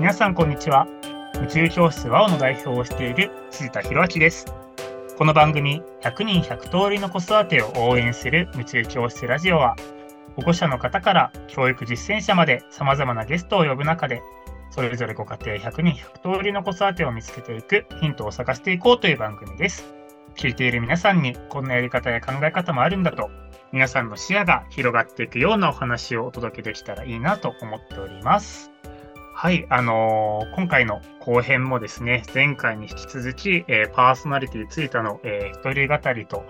皆さんこんにちは。宇宙教室 WOW の代表をしている辻田博明です。この番組100人100通りの子育てを応援する宇宙教室ラジオは保護者の方から教育実践者まで様々なゲストを呼ぶ中でそれぞれご家庭100人100通りの子育てを見つけていくヒントを探していこうという番組です。聞いている皆さんにこんなやり方や考え方もあるんだと皆さんの視野が広がっていくようなお話をお届けできたらいいなと思っております。はい、あのー、今回の後編もですね、前回に引き続き、えー、パーソナリティついたの、えー、一人語りと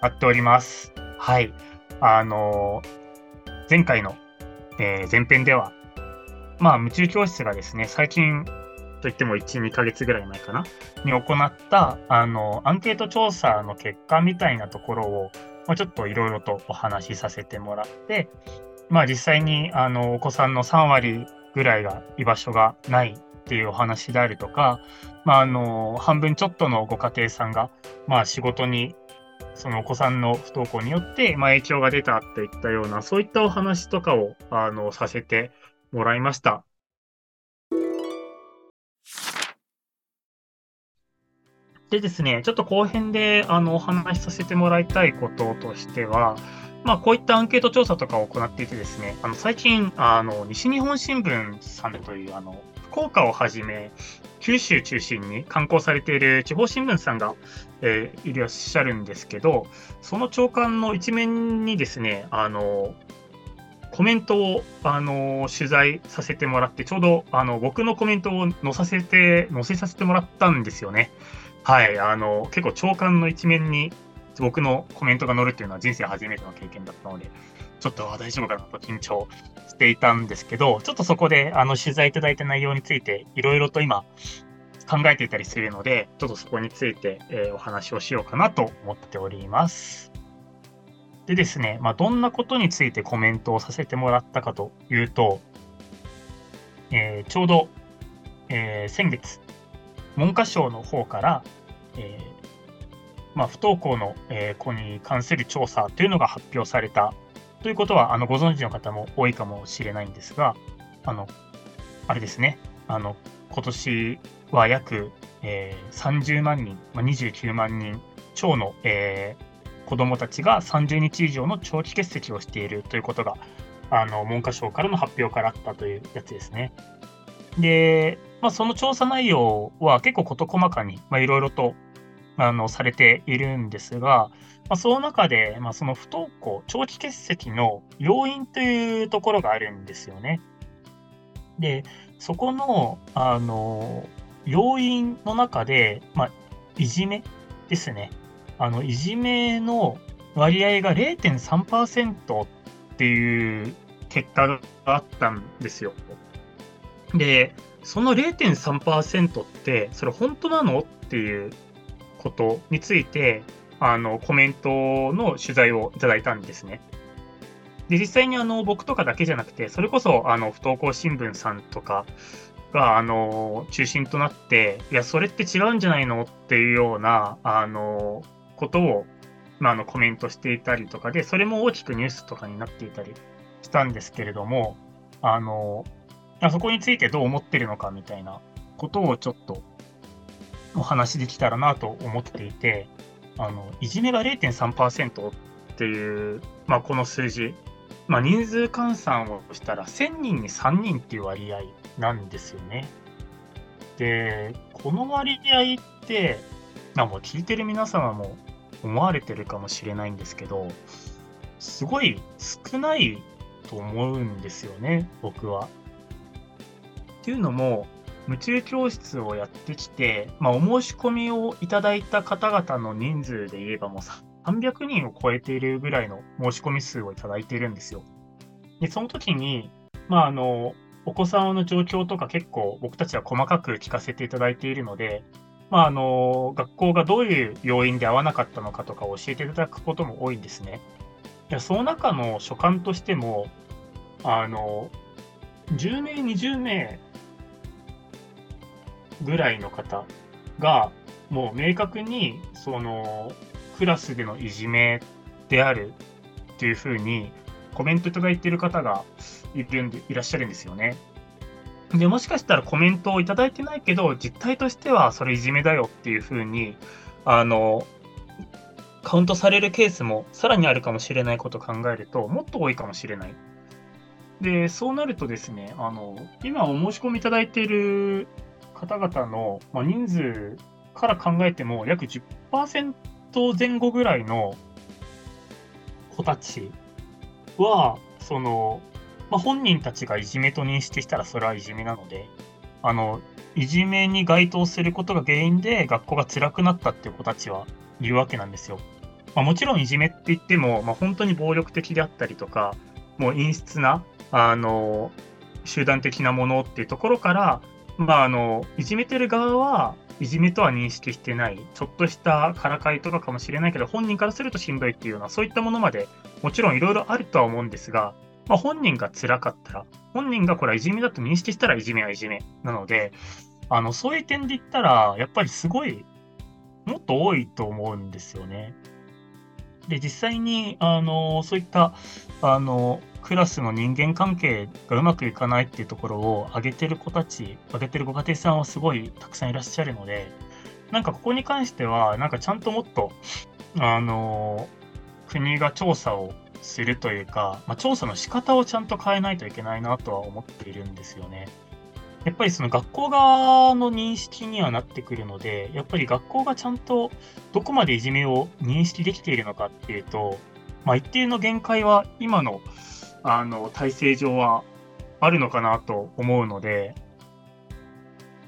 なっております。はい、あのー、前回の、え前編では、まあ、夢中教室がですね、最近といっても1、2ヶ月ぐらい前かな、に行った、あの、アンケート調査の結果みたいなところを、まあ、ちょっといろいろとお話しさせてもらって、まあ実際にあのお子さんの3割ぐらいが居場所がないっていうお話であるとか、まあ、あの半分ちょっとのご家庭さんが、まあ、仕事にそのお子さんの不登校によって、まあ、影響が出たっていったようなそういったお話とかをあのさせてもらいました。でですね、ちょっと後編であのお話しさせてもらいたいこととしては、まあ、こういったアンケート調査とかを行っていてですね、あの最近あの、西日本新聞さんというあの福岡をはじめ、九州中心に刊行されている地方新聞さんが、えー、いらっしゃるんですけど、その長官の一面にですね、あのコメントをあの取材させてもらって、ちょうどあの僕のコメントを載させて載せさせてもらったんですよね。はい、あの、結構長官の一面に僕のコメントが載るっていうのは人生初めての経験だったので、ちょっと大丈夫かなと緊張していたんですけど、ちょっとそこであの取材いただいた内容についていろいろと今考えていたりするので、ちょっとそこについて、え、お話をしようかなと思っております。でですね、まあ、どんなことについてコメントをさせてもらったかというと、えー、ちょうど、えー、先月、文科省の方から、えー、まあ、不登校の、え、子に関する調査というのが発表されたということはあのご存知の方も多いかもしれないんですが、あのあれですね、あの今年は約、えー、30万人、まあ、29万人超の、えー、子どもたちが30日以上の長期欠席をしているということがあの文科省からの発表からあったというやつですね。で、まあ、その調査内容は結構事細かにいろいろとあのされているんですが、まあ、その中で、まあ、その不登校、長期欠席の要因というところがあるんですよね。で、そこの、あの、要因の中で、まあ、いじめですね。あの、いじめの割合が0.3%っていう結果があったんですよ。で、その0.3%って、それ本当なの？っていうことについて、あの、コメントの取材をいただいたんですね。で、実際にあの、僕とかだけじゃなくて、それこそ、あの、不登校新聞さんとかが、あの、中心となって、いや、それって違うんじゃないのっていうような、あの、ことを、まあ、あの、コメントしていたりとかで、それも大きくニュースとかになっていたりしたんですけれども、あの、あそこについてどう思ってるのかみたいなことをちょっとお話できたらなと思っていて、あの、いじめが0.3%っていう、まあ、この数字、まあ、人数換算をしたら1000人に3人っていう割合なんですよね。で、この割合って、まあ、もう聞いてる皆様も思われてるかもしれないんですけど、すごい少ないと思うんですよね、僕は。っていうのも、夢中教室をやってきて、まあ、お申し込みをいただいた方々の人数で言えばもう300人を超えているぐらいの申し込み数をいただいているんですよ。で、その時に、まあ、あの、お子さんの状況とか結構僕たちは細かく聞かせていただいているので、まあ、あの、学校がどういう要因で合わなかったのかとか教えていただくことも多いんですね。でその中の所感としても、あの、10名、20名ぐらいの方が、もう明確に、その、クラスでのいじめであるっていうふうにコメントいただいている方がいるんでいらっしゃるんですよね。で、もしかしたらコメントをいただいてないけど、実態としてはそれいじめだよっていうふうに、あの、カウントされるケースもさらにあるかもしれないことを考えると、もっと多いかもしれない。で、そうなるとですね、あの、今お申し込みいただいている方々の、まあ、人数から考えても、約10%前後ぐらいの子たちは、その、まあ、本人たちがいじめと認識したらそれはいじめなので、あの、いじめに該当することが原因で学校が辛くなったっていう子たちはいるわけなんですよ。まあ、もちろんいじめって言っても、まあ、本当に暴力的であったりとか、もう陰湿な、あの、集団的なものっていうところから、まあ、あの、いじめてる側はいじめとは認識してない、ちょっとしたからかいとかかもしれないけど、本人からするとしんどいっていうような、そういったものまで、もちろんいろいろあるとは思うんですが、まあ、本人が辛かったら、本人がこれはいじめだと認識したらいじめはいじめなので、あの、そういう点で言ったら、やっぱりすごい、もっと多いと思うんですよね。で、実際に、あの、そういった、あの、クラスの人間関係がうまくいかないっていうところを上げてる子たち、上げてるご家庭さんはすごいたくさんいらっしゃるので、なんかここに関しては、なんかちゃんともっと、あの、国が調査をするというか、まあ、調査の仕方をちゃんと変えないといけないなとは思っているんですよね。やっぱりその学校側の認識にはなってくるので、やっぱり学校がちゃんとどこまでいじめを認識できているのかっていうと、まあ、一定の限界は今のあの体制上はあるのかなと思うので、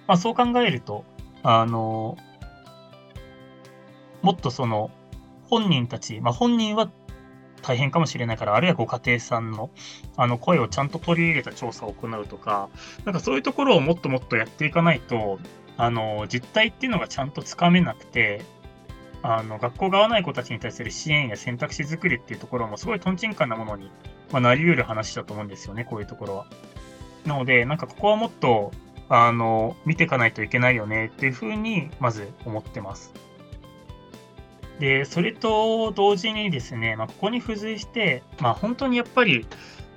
まあ、そう考えると、あの、もっとその本人たち、まあ、本人は大変かもしれないから、あるいはご家庭さんのあの声をちゃんと取り入れた調査を行うとか、なんかそういうところをもっともっとやっていかないと、あの実態っていうのがちゃんとつかめなくて、あの学校が合わない子たちに対する支援や選択肢作りっていうところもすごいとんちんかんなものに、まあ、なり得る話だと思うんですよね、こういうところは。なので、なんかここはもっとあの見ていかないといけないよねっていうふうにまず思ってます。で、それと同時にですね、まあ、ここに付随して、まあ、本当にやっぱり、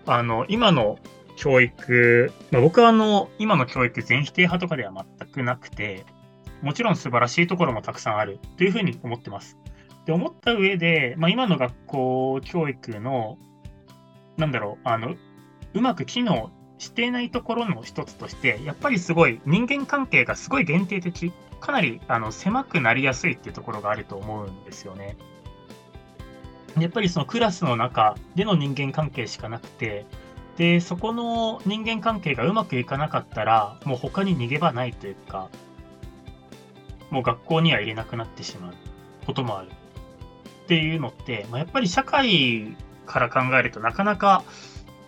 あの、今の教育、まあ、僕はあの、今の教育全否定派とかでは全くなくて、もちろん素晴らしいところもたくさんあるというふうに思ってます。で、思った上で、まあ、今の学校教育の、なんだろう、あの、うまく機能していないところの一つとして、やっぱりすごい人間関係がすごい限定的。かなりあの狭くなりやすいっていうところがあると思うんですよね。やっぱりそのクラスの中での人間関係しかなくて、で、そこの人間関係がうまくいかなかったら、もう他に逃げ場ないというか、もう学校には入れなくなってしまうこともある。っていうのって、まあ、やっぱり社会から考えるとなかなか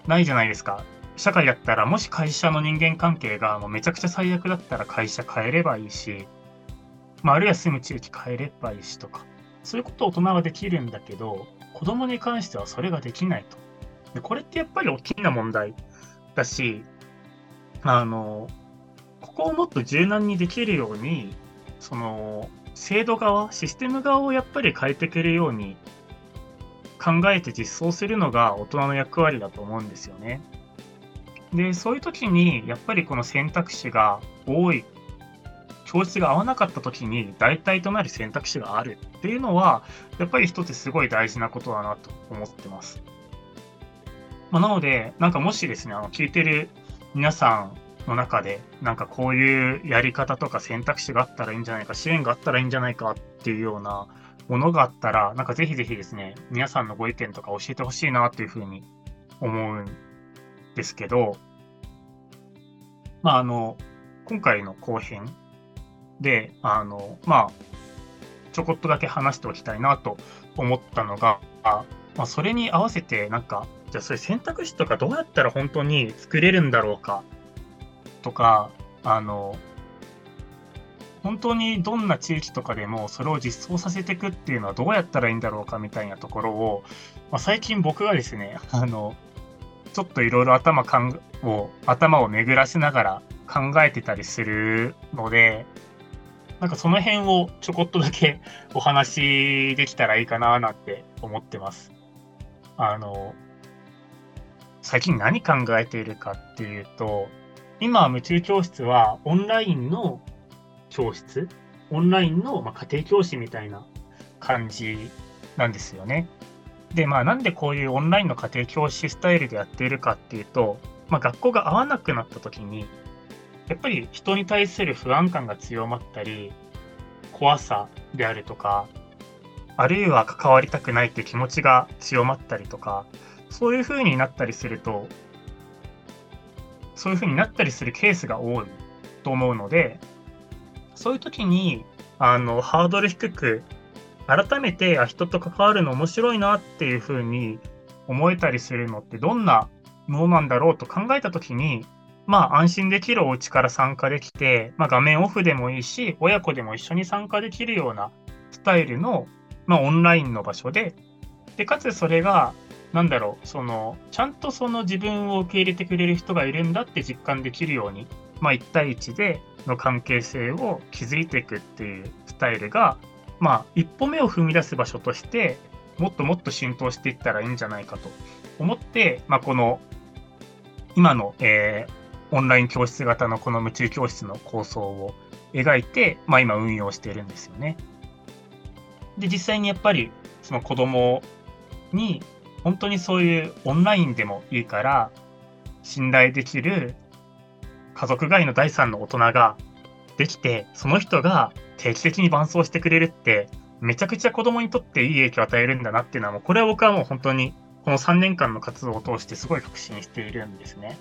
ないじゃないですか。社会だったら、もし会社の人間関係がもうめちゃくちゃ最悪だったら会社変えればいいし、まあ、あるいは住む地域変えればいいしとか、そういうことを大人はできるんだけど、子供に関してはそれができないと。でこれってやっぱり大きな問題だし、あの、ここをもっと柔軟にできるように、その、制度側、システム側をやっぱり変えていけるように考えて実装するのが大人の役割だと思うんですよね。で、そういう時に、やっぱりこの選択肢が多い教室が合わなかった時に代替となる選択肢があるっていうのは、やっぱり一つすごい大事なことだなと思ってます。まあ、なので、なんかもしですね、あの聞いてる皆さんの中で、なんかこういうやり方とか選択肢があったらいいんじゃないか、支援があったらいいんじゃないかっていうようなものがあったら、なんかぜひぜひですね、皆さんのご意見とか教えてほしいなというふうに思うんですけど、まあ、あの、今回の後編で、あの、まあ、ちょこっとだけ話しておきたいなと思ったのが、まあ、それに合わせて、なんか、じゃあそういう選択肢とかどうやったら本当に作れるんだろうかとか、あの、本当にどんな地域とかでもそれを実装させていくっていうのはどうやったらいいんだろうかみたいなところを、まあ、最近僕がですね、あの、ちょっといろいろ頭を、頭を巡らせながら考えてたりするので、なんかその辺をちょこっとだけお話できたらいいかななんて思ってます。あの、最近何考えているかっていうと、今、夢中教室はオンラインの教室、オンラインの、ま家庭教師みたいな感じなんですよね。で、まあ、なんでこういうオンラインの家庭教師スタイルでやっているかっていうと、まあ、学校が合わなくなった時に、やっぱり人に対する不安感が強まったり、怖さであるとか、あるいは関わりたくないって気持ちが強まったりとか、そういう風になったりすると、そういう風になったりするケースが多いと思うので、そういう時に、あの、ハードル低く、改めてあ人と関わるの面白いなっていう風に思えたりするのってどんなものなんだろうと考えた時に、まあ安心できるお家から参加できて、まあ画面オフでもいいし、親子でも一緒に参加できるようなスタイルの、まあオンラインの場所で、で、かつそれが、なんだろう、その、ちゃんとその自分を受け入れてくれる人がいるんだって実感できるように、まあ1対1での関係性を築いていくっていうスタイルが、まあ一歩目を踏み出す場所として、もっともっと浸透していったらいいんじゃないかと思って、まあこの、今の、えー、オンライン教室型のこの夢中教室の構想を描いて、まあ、今運用しているんですよね。で、実際にやっぱりその子供に本当にそういうオンラインでもいいから信頼できる家族外の第三の大人ができて、その人が定期的に伴走してくれるって、めちゃくちゃ子供にとっていい影響を与えるんだなっていうのは、もうこれは僕はもう本当にこの3年間の活動を通してすごい確信しているんですね。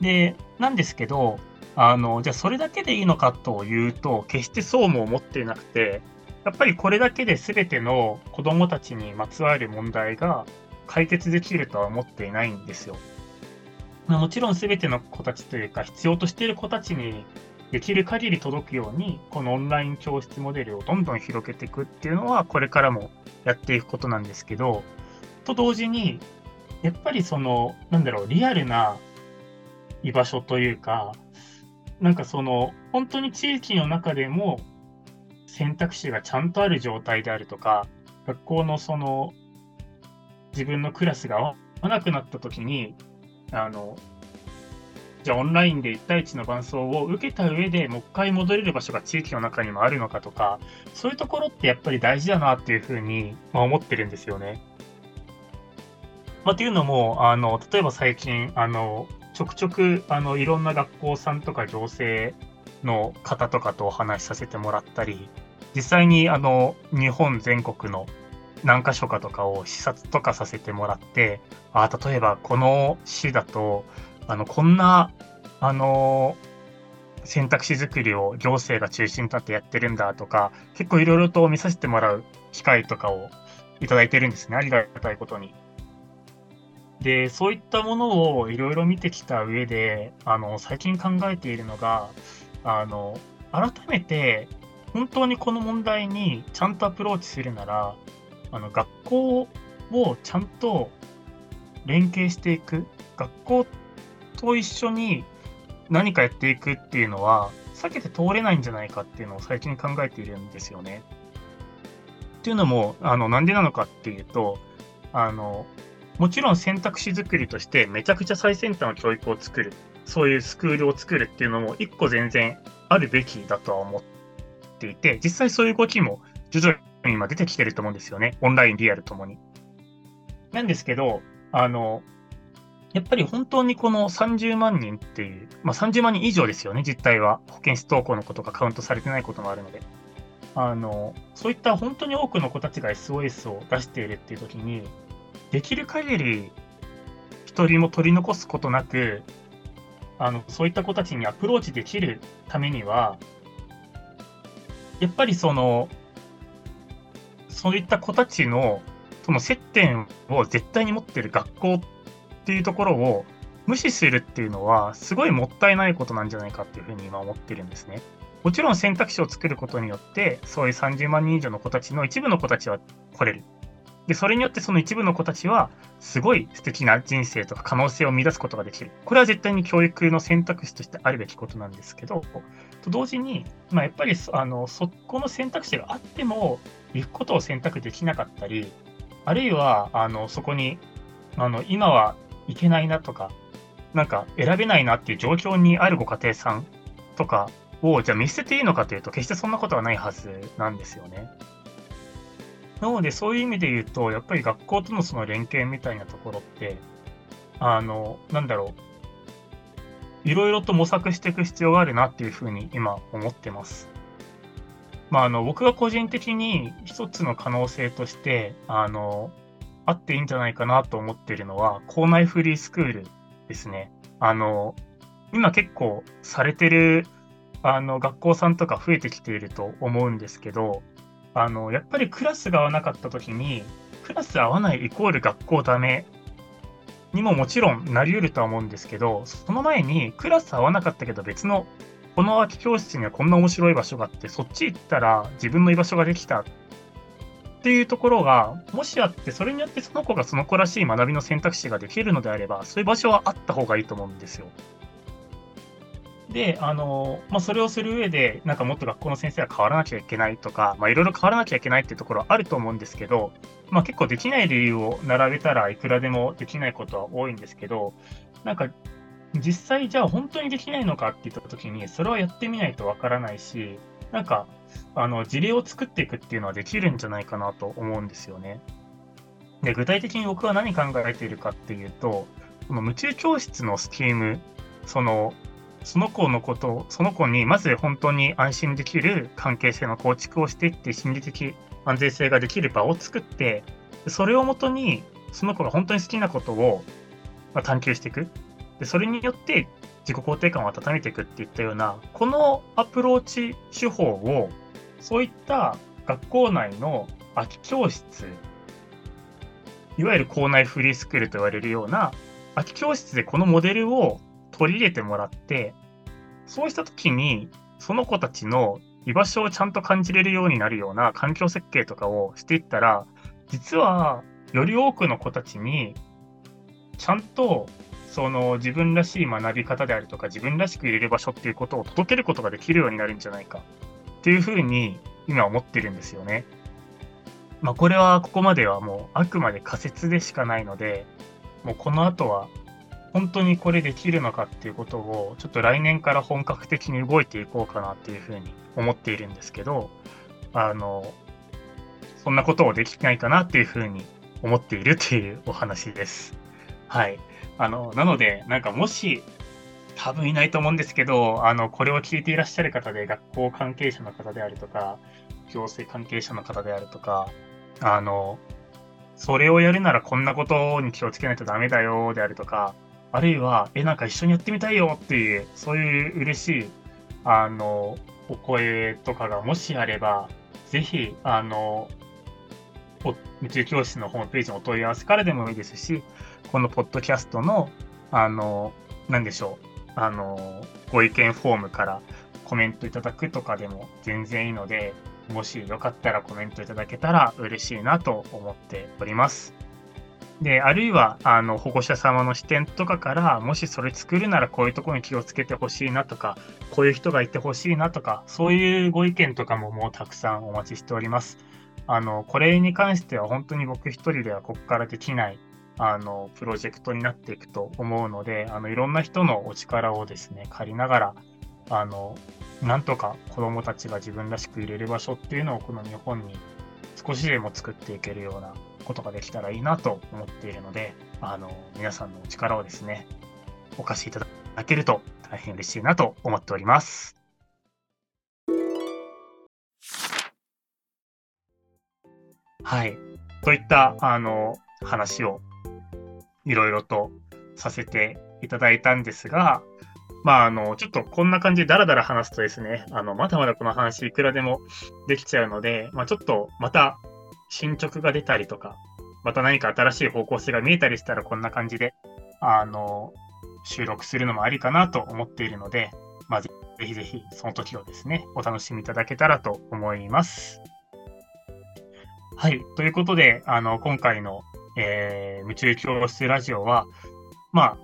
で、なんですけど、あの、じゃあそれだけでいいのかというと、決してそうも思っていなくて、やっぱりこれだけで全ての子供たちにまつわる問題が解決できるとは思っていないんですよ。まもちろん全ての子たちというか、必要としている子たちにできる限り届くように、このオンライン教室モデルをどんどん広げていくっていうのは、これからもやっていくことなんですけど、と同時に、やっぱりその、なんだろう、リアルな居場所というか、なんかその、本当に地域の中でも選択肢がちゃんとある状態であるとか、学校のその、自分のクラスが合わなくなった時に、あの、じゃあオンラインで1対1の伴奏を受けた上でもう一回戻れる場所が地域の中にもあるのかとか、そういうところってやっぱり大事だなっていうふうに、まあ、思ってるんですよね。まあ、っていうのも、あの、例えば最近、あの、ちょくちょくあのいろんな学校さんとか行政の方とかとお話しさせてもらったり、実際にあの日本全国の何か所かとかを視察とかさせてもらって、あ例えばこの市だと、あのこんなあの選択肢作りを行政が中心に立ってやってるんだとか、結構いろいろと見させてもらう機会とかをいただいてるんですね、ありがたいことに。で、そういったものをいろいろ見てきた上で、あの、最近考えているのが、あの、改めて、本当にこの問題にちゃんとアプローチするなら、あの、学校をちゃんと連携していく、学校と一緒に何かやっていくっていうのは、避けて通れないんじゃないかっていうのを最近考えているんですよね。っていうのも、あの、なんでなのかっていうと、あの、もちろん選択肢作りとしてめちゃくちゃ最先端の教育を作る、そういうスクールを作るっていうのも一個全然あるべきだとは思っていて、実際そういう動きも徐々に今出てきてると思うんですよね。オンライン、リアルともに。なんですけど、あの、やっぱり本当にこの30万人っていう、まあ、30万人以上ですよね、実態は。保健室登校のことがカウントされてないこともあるので。あの、そういった本当に多くの子たちが SOS を出しているっていう時に、できる限り一人も取り残すことなく、あの、そういった子たちにアプローチできるためには、やっぱりその、そういった子たちの、その接点を絶対に持ってる学校っていうところを無視するっていうのは、すごいもったいないことなんじゃないかっていうふうに今思ってるんですね。もちろん選択肢を作ることによって、そういう30万人以上の子たちの一部の子たちは来れる。で、それによってその一部の子たちは、すごい素敵な人生とか可能性を見出すことができる。これは絶対に教育の選択肢としてあるべきことなんですけど、と同時に、まあ、やっぱりあのそこの選択肢があっても、行くことを選択できなかったり、あるいはあのそこにあの今は行けないなとか、なんか選べないなっていう状況にあるご家庭さんとかを、じゃあ見捨てていいのかというと、決してそんなことはないはずなんですよね。なので、そういう意味で言うと、やっぱり学校とのその連携みたいなところって、あの、なんだろう、いろいろと模索していく必要があるなっていうふうに今思ってます。まあ、あの、僕が個人的に一つの可能性として、あの、あっていいんじゃないかなと思ってるのは、校内フリースクールですね。あの、今結構されてる、あの、学校さんとか増えてきていると思うんですけど、あの、やっぱりクラスが合わなかった時に、クラス合わないイコール学校ダメにももちろんなり得るとは思うんですけど、その前にクラス合わなかったけど別のこの空き教室にはこんな面白い場所があって、そっち行ったら自分の居場所ができたっていうところが、もしあって、それによってその子がその子らしい学びの選択肢ができるのであれば、そういう場所はあった方がいいと思うんですよ。で、あの、まあ、それをする上で、なんかもっと学校の先生は変わらなきゃいけないとか、まあ、いろいろ変わらなきゃいけないっていうところはあると思うんですけど、まあ、結構できない理由を並べたらいくらでもできないことは多いんですけど、なんか、実際じゃあ本当にできないのかって言った時に、それはやってみないとわからないし、なんか、あの、事例を作っていくっていうのはできるんじゃないかなと思うんですよね。で、具体的に僕は何考えているかっていうと、この夢中教室のスキーム、その、その子のことを、その子にまず本当に安心できる関係性の構築をしていって、心理的安全性ができる場を作って、それをもとに、その子が本当に好きなことを探求していく。でそれによって自己肯定感を温めていくっていったような、このアプローチ手法を、そういった学校内の空き教室、いわゆる校内フリースクールと言われるような空き教室でこのモデルを取り入れてもらって、そうした時に、その子たちの居場所をちゃんと感じれるようになるような環境設計とかをしていったら、実はより多くの子たちに、ちゃんとその自分らしい学び方であるとか、自分らしく入れる場所っていうことを届けることができるようになるんじゃないかっていうふうに今思ってるんですよね。まあ、これはここまではもうあくまで仮説でしかないので、もうこの後は本当にこれできるのかっていうことを、ちょっと来年から本格的に動いていこうかなっていうふうに思っているんですけど、あの、そんなことをできないかなっていうふうに思っているというお話です。はい。あの、なので、なんかもし、多分いないと思うんですけど、あの、これを聞いていらっしゃる方で、学校関係者の方であるとか、行政関係者の方であるとか、あの、それをやるならこんなことに気をつけないとダメだよであるとか、あるいは、え、なんか一緒にやってみたいよっていう、そういう嬉しい、あの、お声とかがもしあれば、ぜひ、あの、宇宙教室のホームページのお問い合わせからでもいいですし、このポッドキャストの、あの、なんでしょう、あの、ご意見フォームからコメントいただくとかでも全然いいので、もしよかったらコメントいただけたら嬉しいなと思っております。で、あるいは、あの、保護者様の視点とかから、もしそれ作るならこういうところに気をつけてほしいなとか、こういう人がいてほしいなとか、そういうご意見とかももうたくさんお待ちしております。あの、これに関しては本当に僕一人ではここからできない、あの、プロジェクトになっていくと思うので、あの、いろんな人のお力をですね、借りながら、あの、なんとか子供たちが自分らしく入れる場所っていうのをこの日本に少しでも作っていけるようなことができたらいいなと思っているので、あの、皆さんのお力をですね、お貸しいただけると大変嬉しいなと思っております。はい。といった、あの、話をいろいろとさせていただいたんですが、まあ、あの、ちょっとこんな感じでダラダラ話すとですね、あの、まだまだこの話いくらでもできちゃうので、まあ、ちょっとまた進捗が出たりとか、また何か新しい方向性が見えたりしたらこんな感じで、あの、収録するのもありかなと思っているので、まあ、ぜひぜひその時をですね、お楽しみいただけたらと思います。はい。ということで、あの、今回の、えー、夢中教室ラジオは、まあ、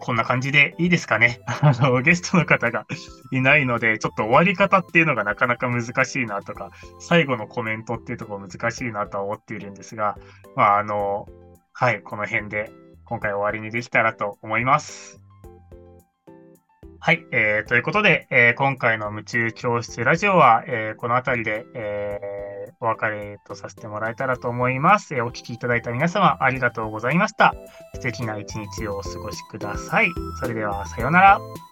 こんな感じでいいですかね。あの、ゲストの方がいないので、ちょっと終わり方っていうのがなかなか難しいなとか、最後のコメントっていうところ難しいなとは思っているんですが、まあ、あの、はい、この辺で今回終わりにできたらと思います。はい、えー、ということで、えー、今回の夢中教室ラジオは、えー、この辺りで、えー、お別れとさせてもらえたらと思います。えー、お聞きいただいた皆様ありがとうございました。素敵な一日をお過ごしください。それでは、さようなら。